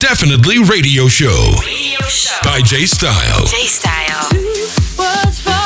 Definitely Radio Show. Radio Show. By Jay Style. J Style.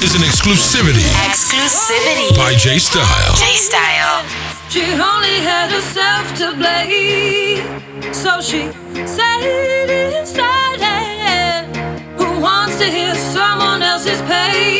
Is an exclusivity. Exclusivity. By J Style. J Style. She only had herself to blame. So she said it inside. Who wants to hear someone else's pain?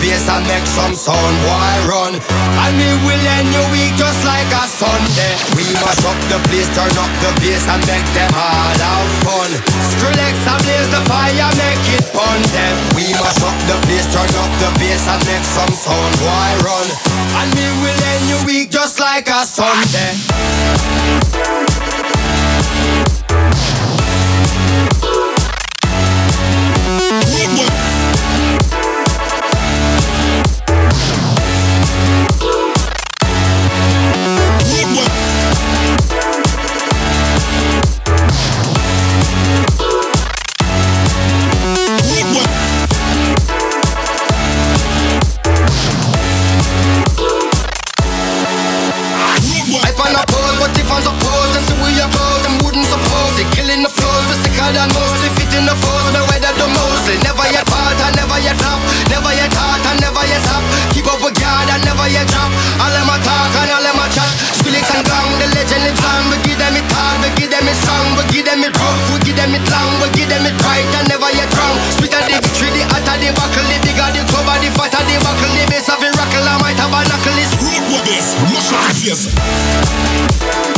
Bass and make some sound, why run? And we will end your week just like a Sunday. We mash up the place, turn up the bass and make them all have fun. Skrillex ablaze the fire, make it pun them. We mash up the place, turn up the bass and make some sound, why run? And we will end your week just like a Sunday. Them it rough, we give them it long, we give them it right, and never yet wrong. Sweeter the victory, the hotter the buckle, the bigger the cover, the fatter the buckle, the bass of the rockle, I might have a knuckle. It's Rock with this, mash up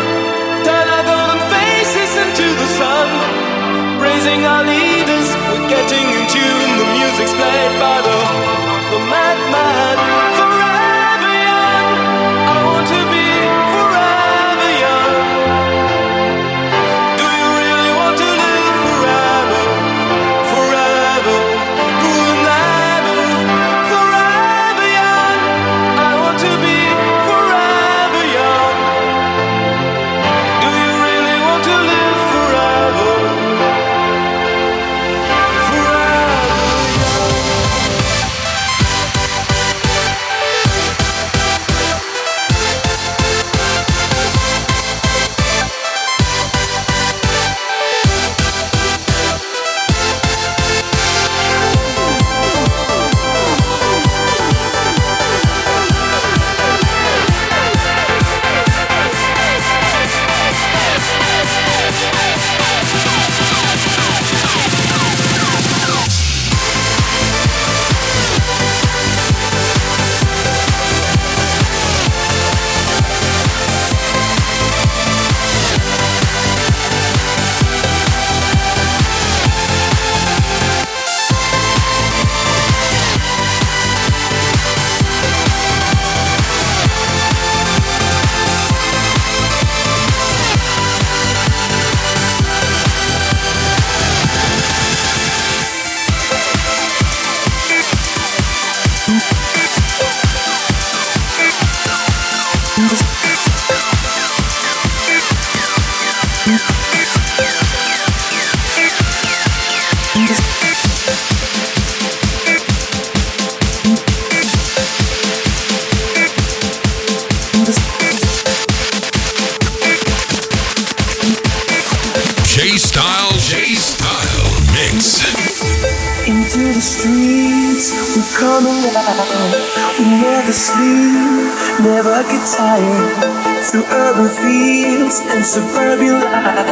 Turn our golden faces into the sun. Praising our leaders, we're getting in tune. The music's played by the, the madman. suburban life.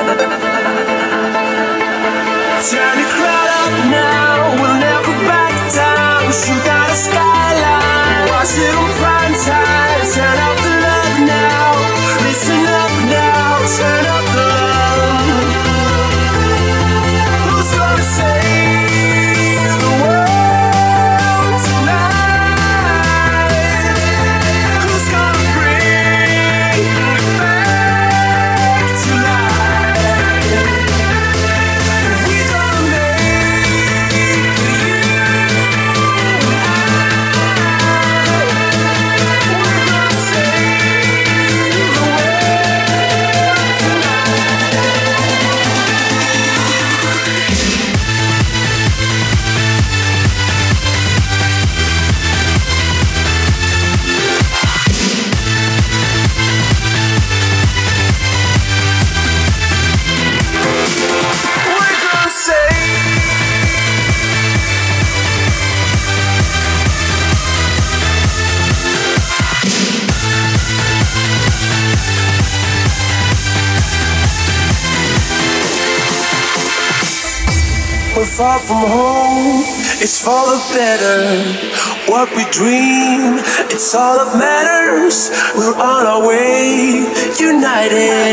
far from home, it's for the better. What we dream, it's all that matters. We're on our way, united.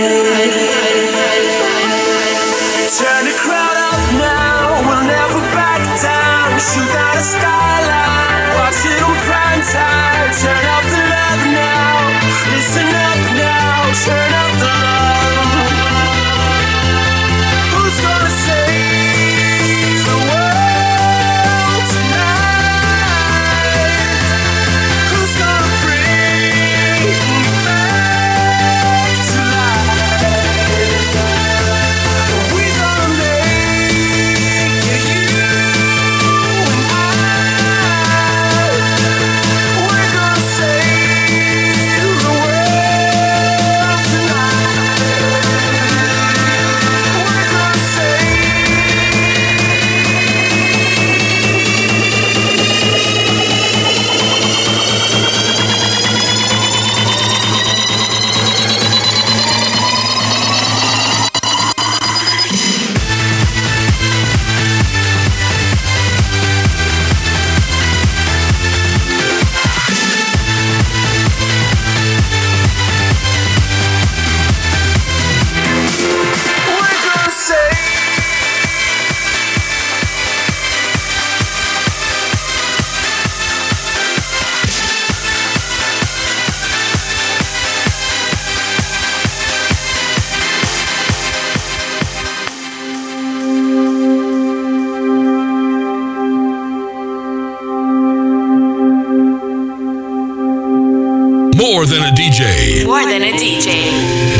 DJ. More than a DJ.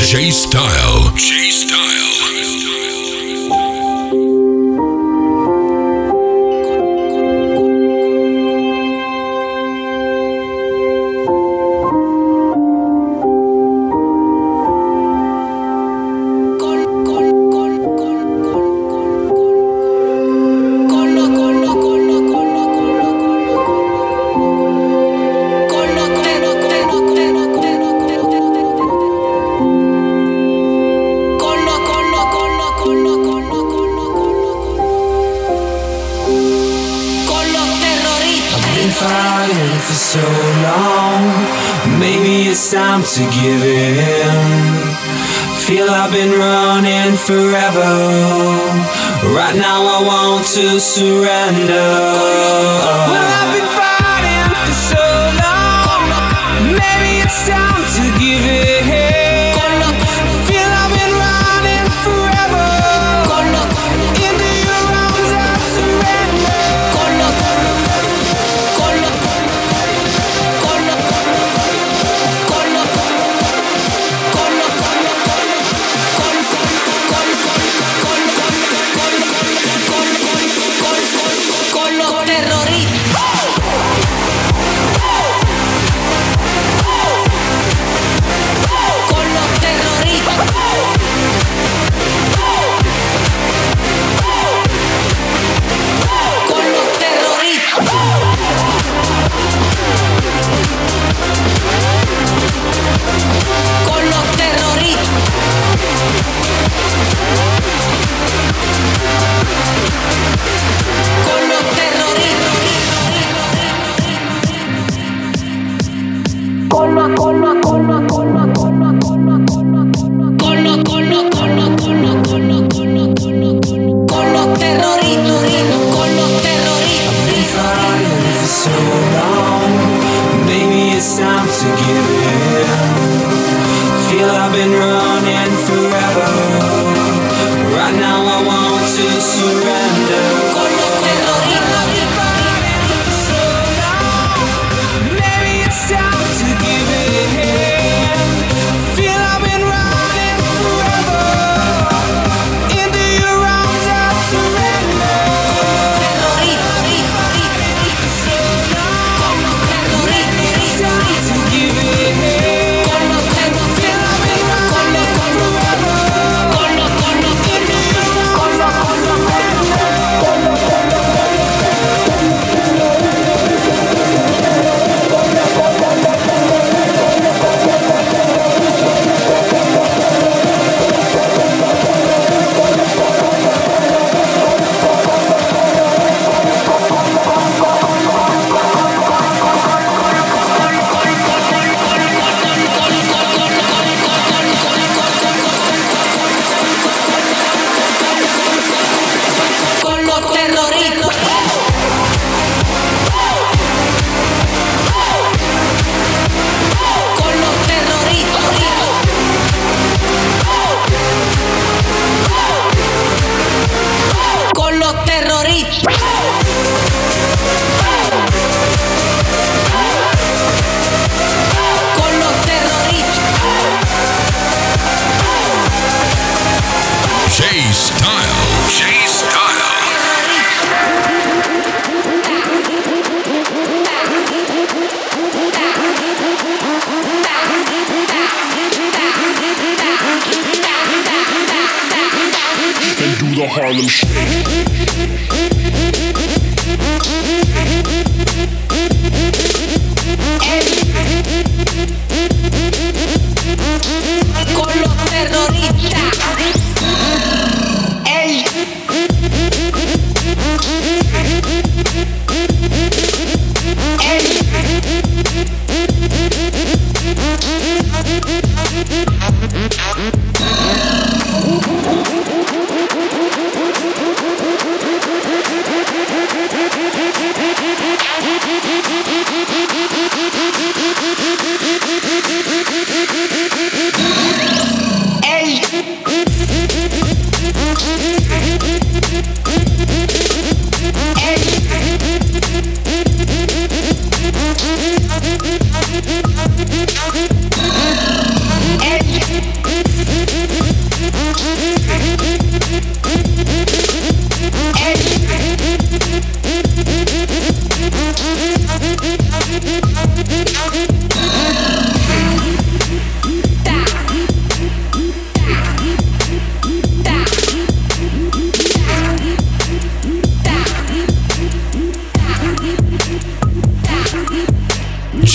J Style. J Style.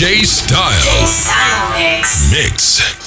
J Style. Style Mix. Mix.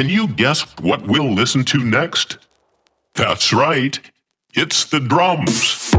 Can you guess what we'll listen to next? That's right, it's the drums.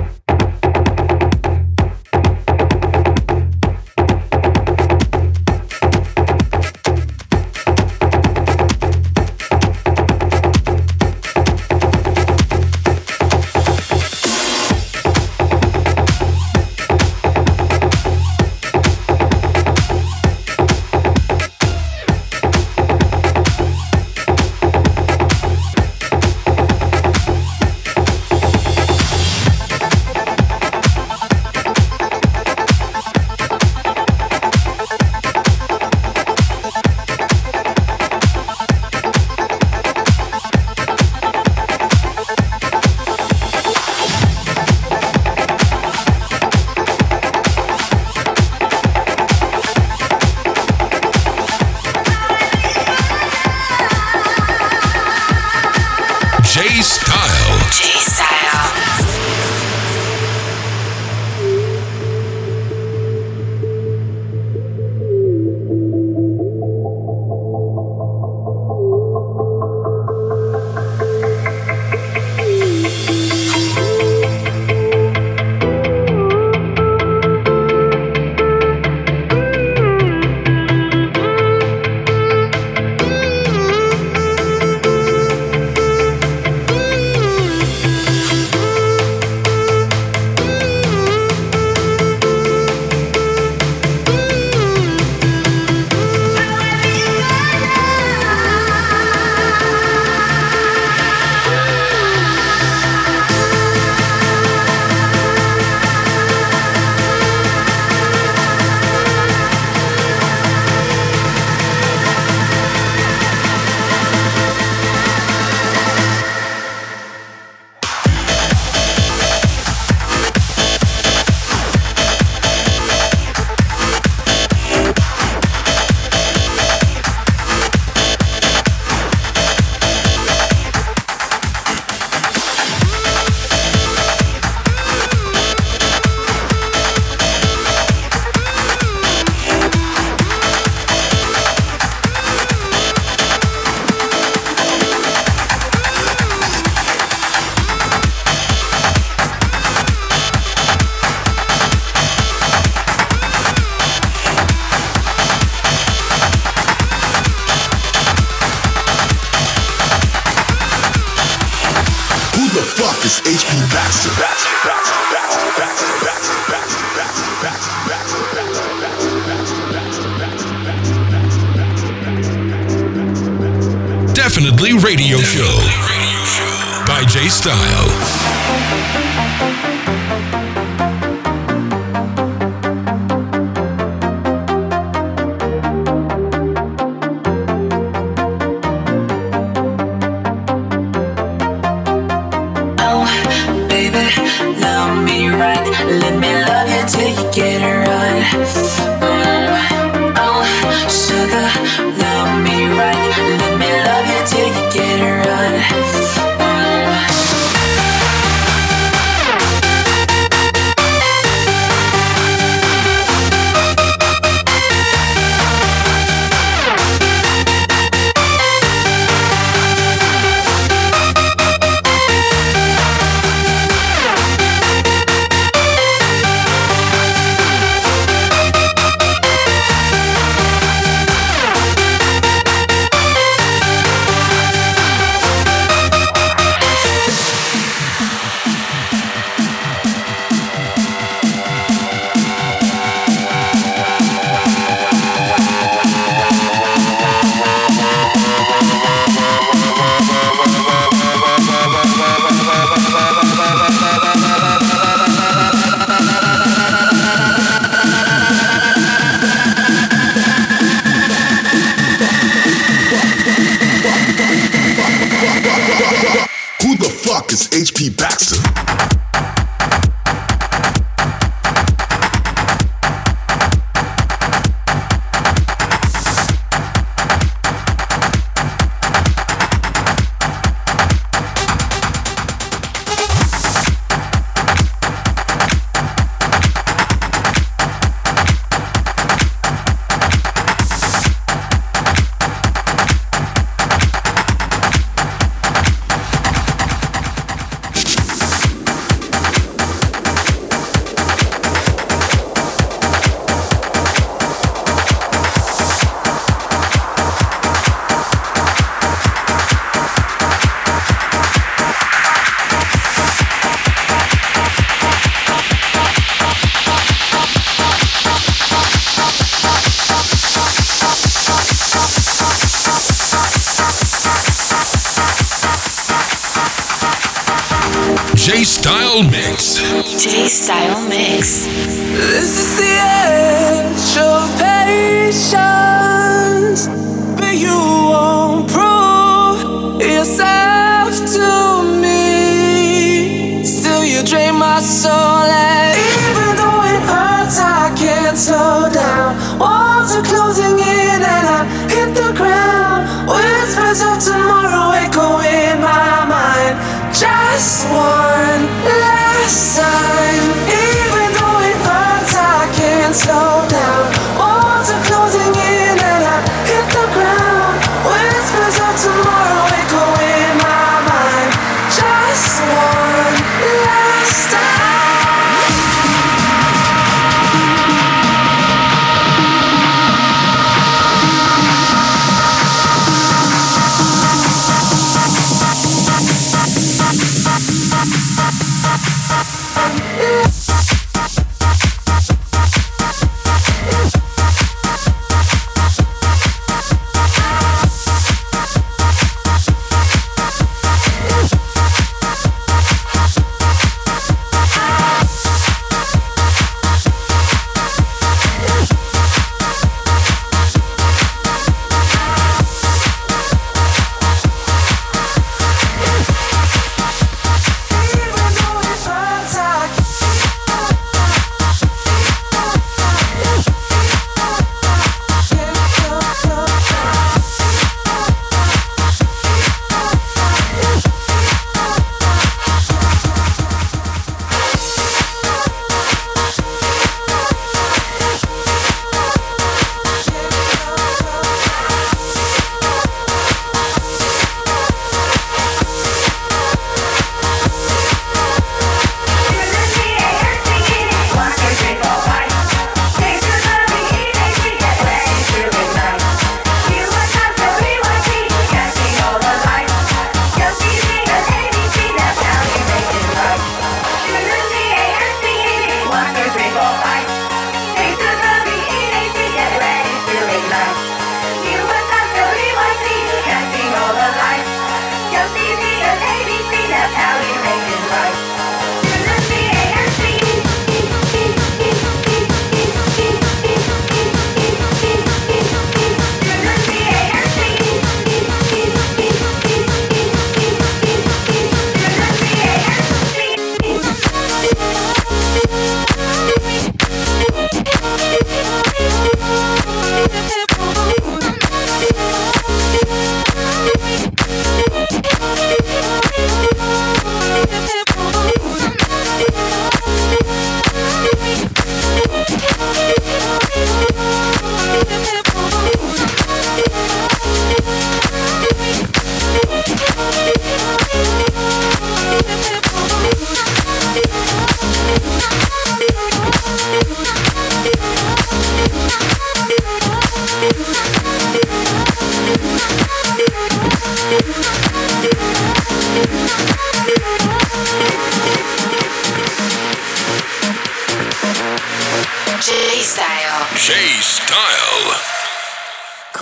Style Mix. DJ Style Mix. This is the edge of patience, but you won't.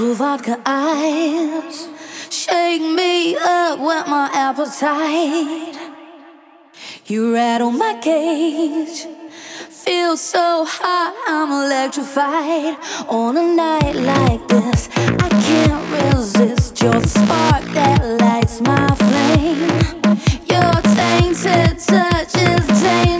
blue vodka eyes shake me up with my appetite. You rattle my cage, feel so hot, I'm electrified. On a night like this, I can't resist your spark that lights my flame. Your tainted touch is tainted.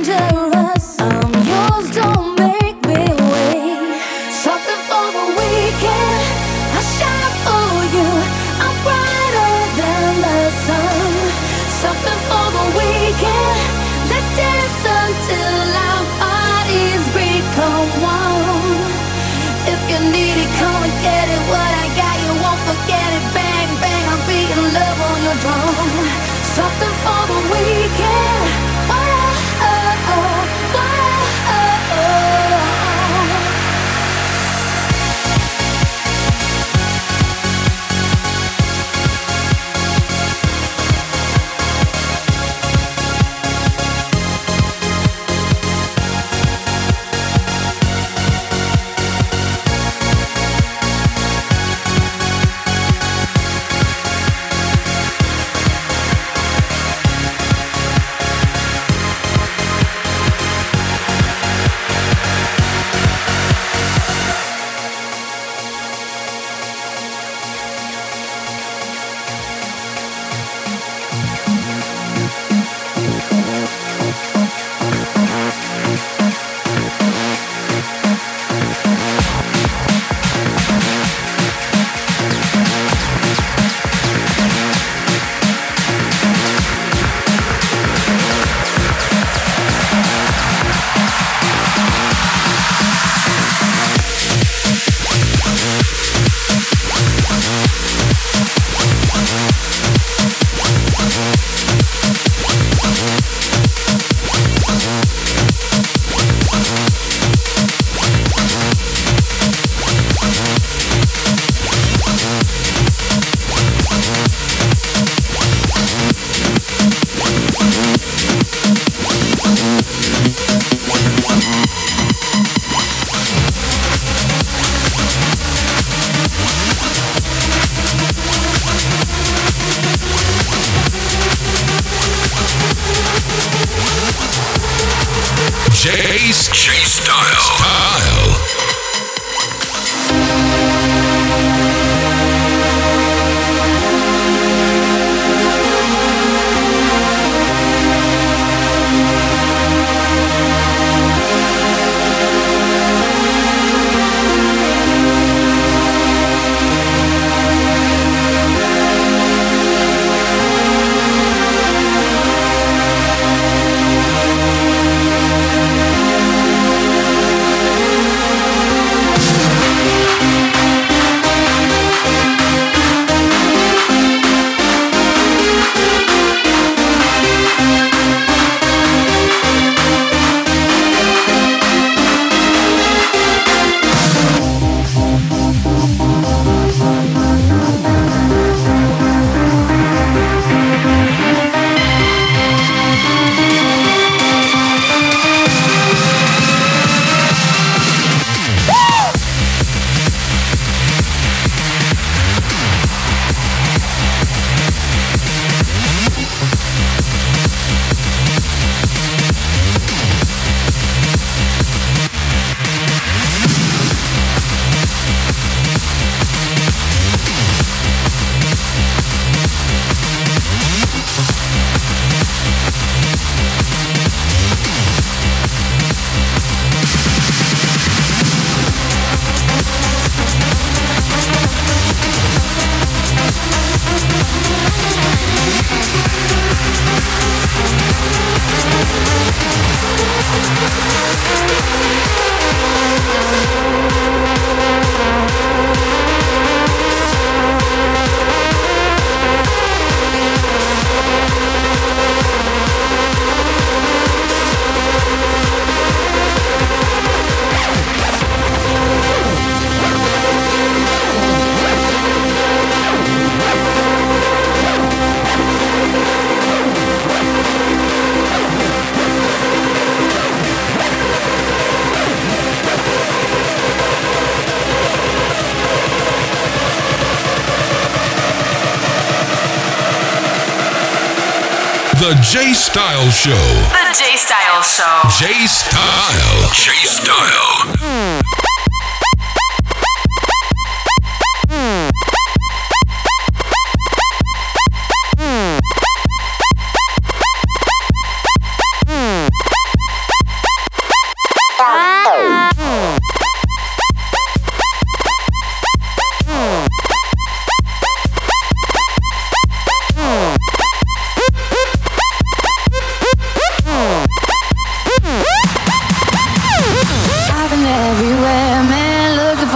The J Style Show. The J Style Show. J Style. J Style.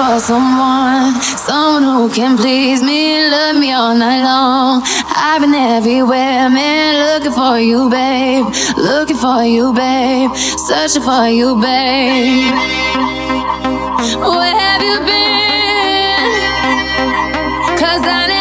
For someone, someone who can please me, love me all night long. I've been everywhere, man, looking for you, babe, looking for you, babe, searching for you, babe. Where have you been? Cause I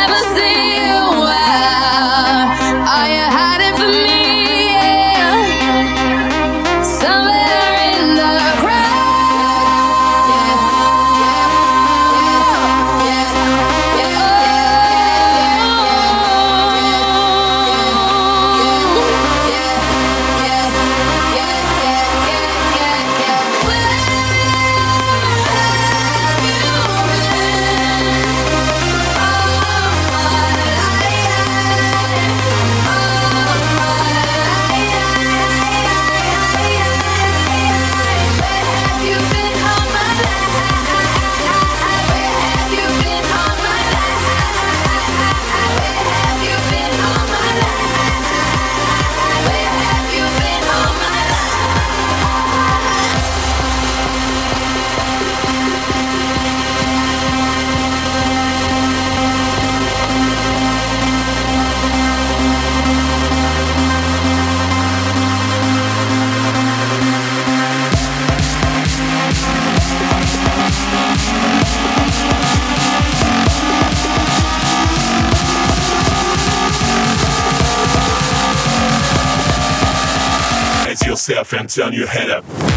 And turn your head up.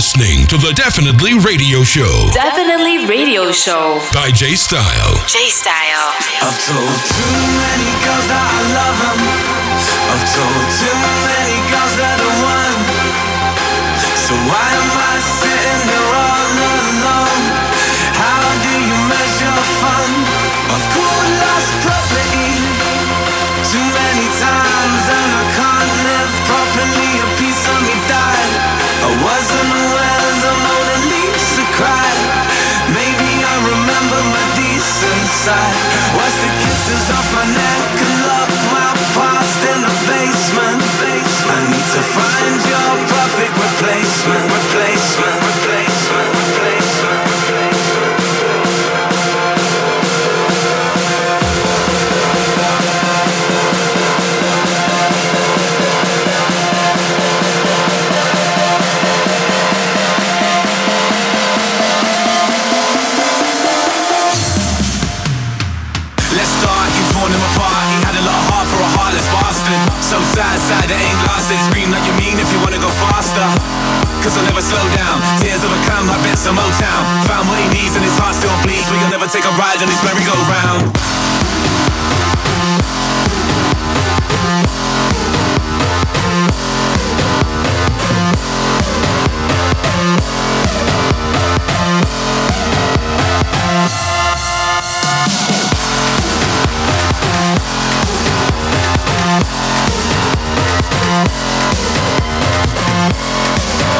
Listening to the Definitely Radio Show Definitely Radio Show. by J Style. J Style. I've told too many girls that I love 'em. I've told too many girls that I won. So why am I sitting here all alone? How do you measure fun? I've called lost property too many times and I can't live properly. Side. Wash the kisses off my neck and lock my past in the basement. I need to find your perfect replacement. Replacement. Replacement. Cause I'll never slow down. Tears overcome, I bet some Motown. Found what he needs and his heart still bleeds. But you'll never take a ride on his merry-go-round.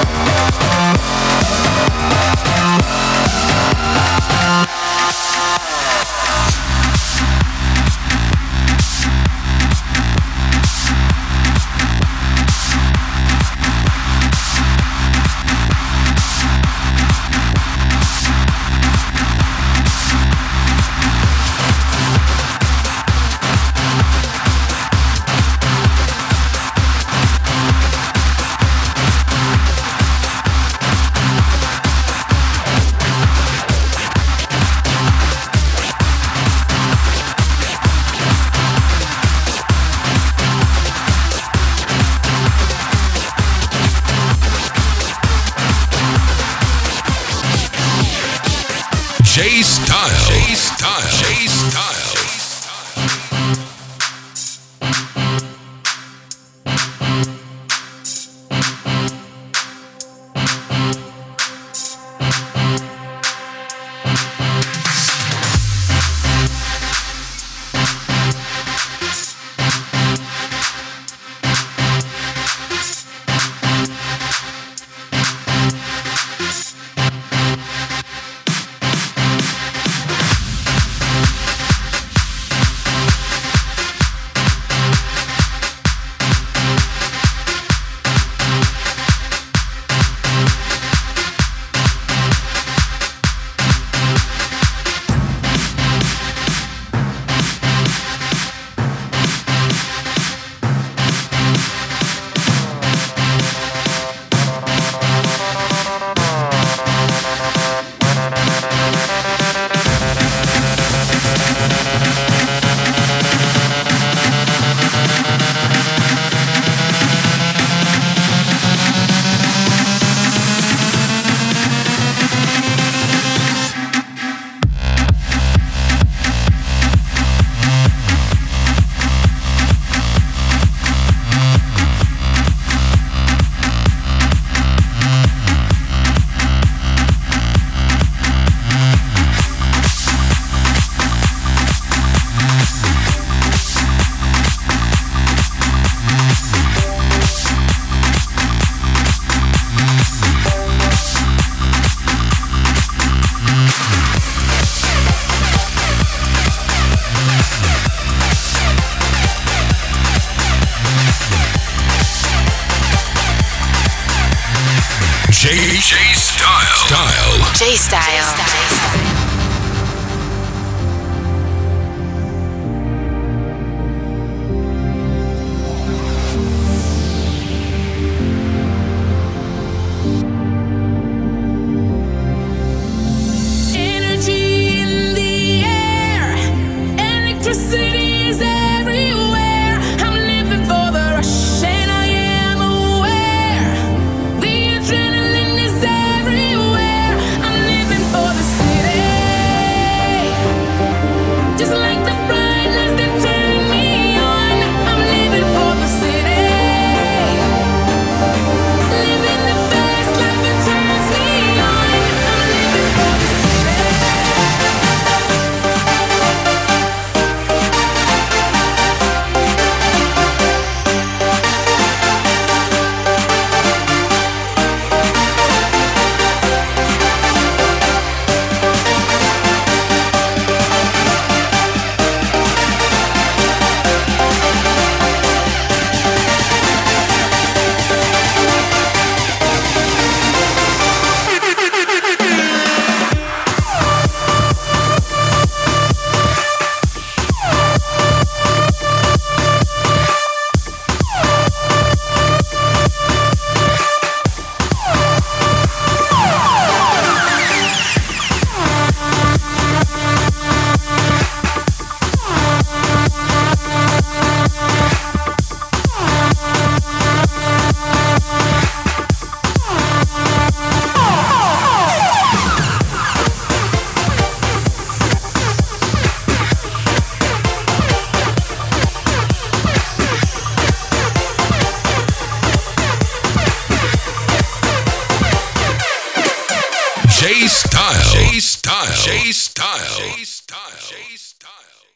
J